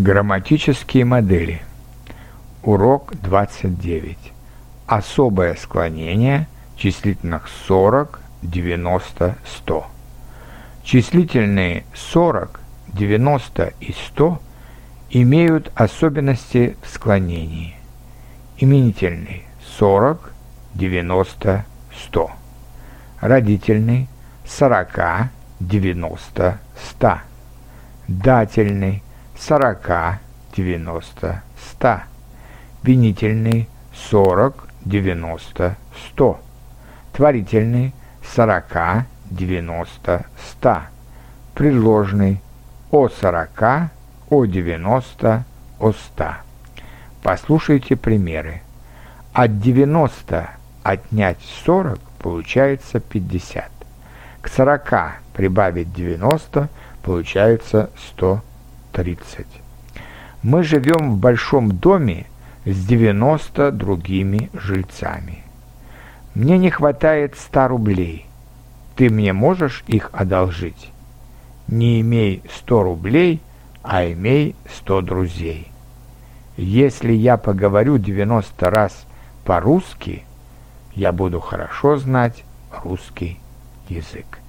Грамматические модели. Урок 29. Особое склонение числительных 40, 90, 100. Числительные 40, 90 и 100 имеют особенности в склонении. Именительный 40, 90, 100. Родительный 40, 90, 100. Дательный сорока, девяносто, ста. Винительный сорок, девяносто, сто. Творительный сорока, девяносто, ста. Предложный о сорока, о девяносто, о ста. Послушайте примеры. От 90 отнять 40 получается 50. К 40 прибавить 90 получается 100 30. Мы живем в большом доме с 90 другими жильцами. Мне не хватает 100 рублей. Ты мне можешь их одолжить? Не имей 100 рублей, а имей 100 друзей. Если я поговорю 90 раз по-русски, я буду хорошо знать русский язык.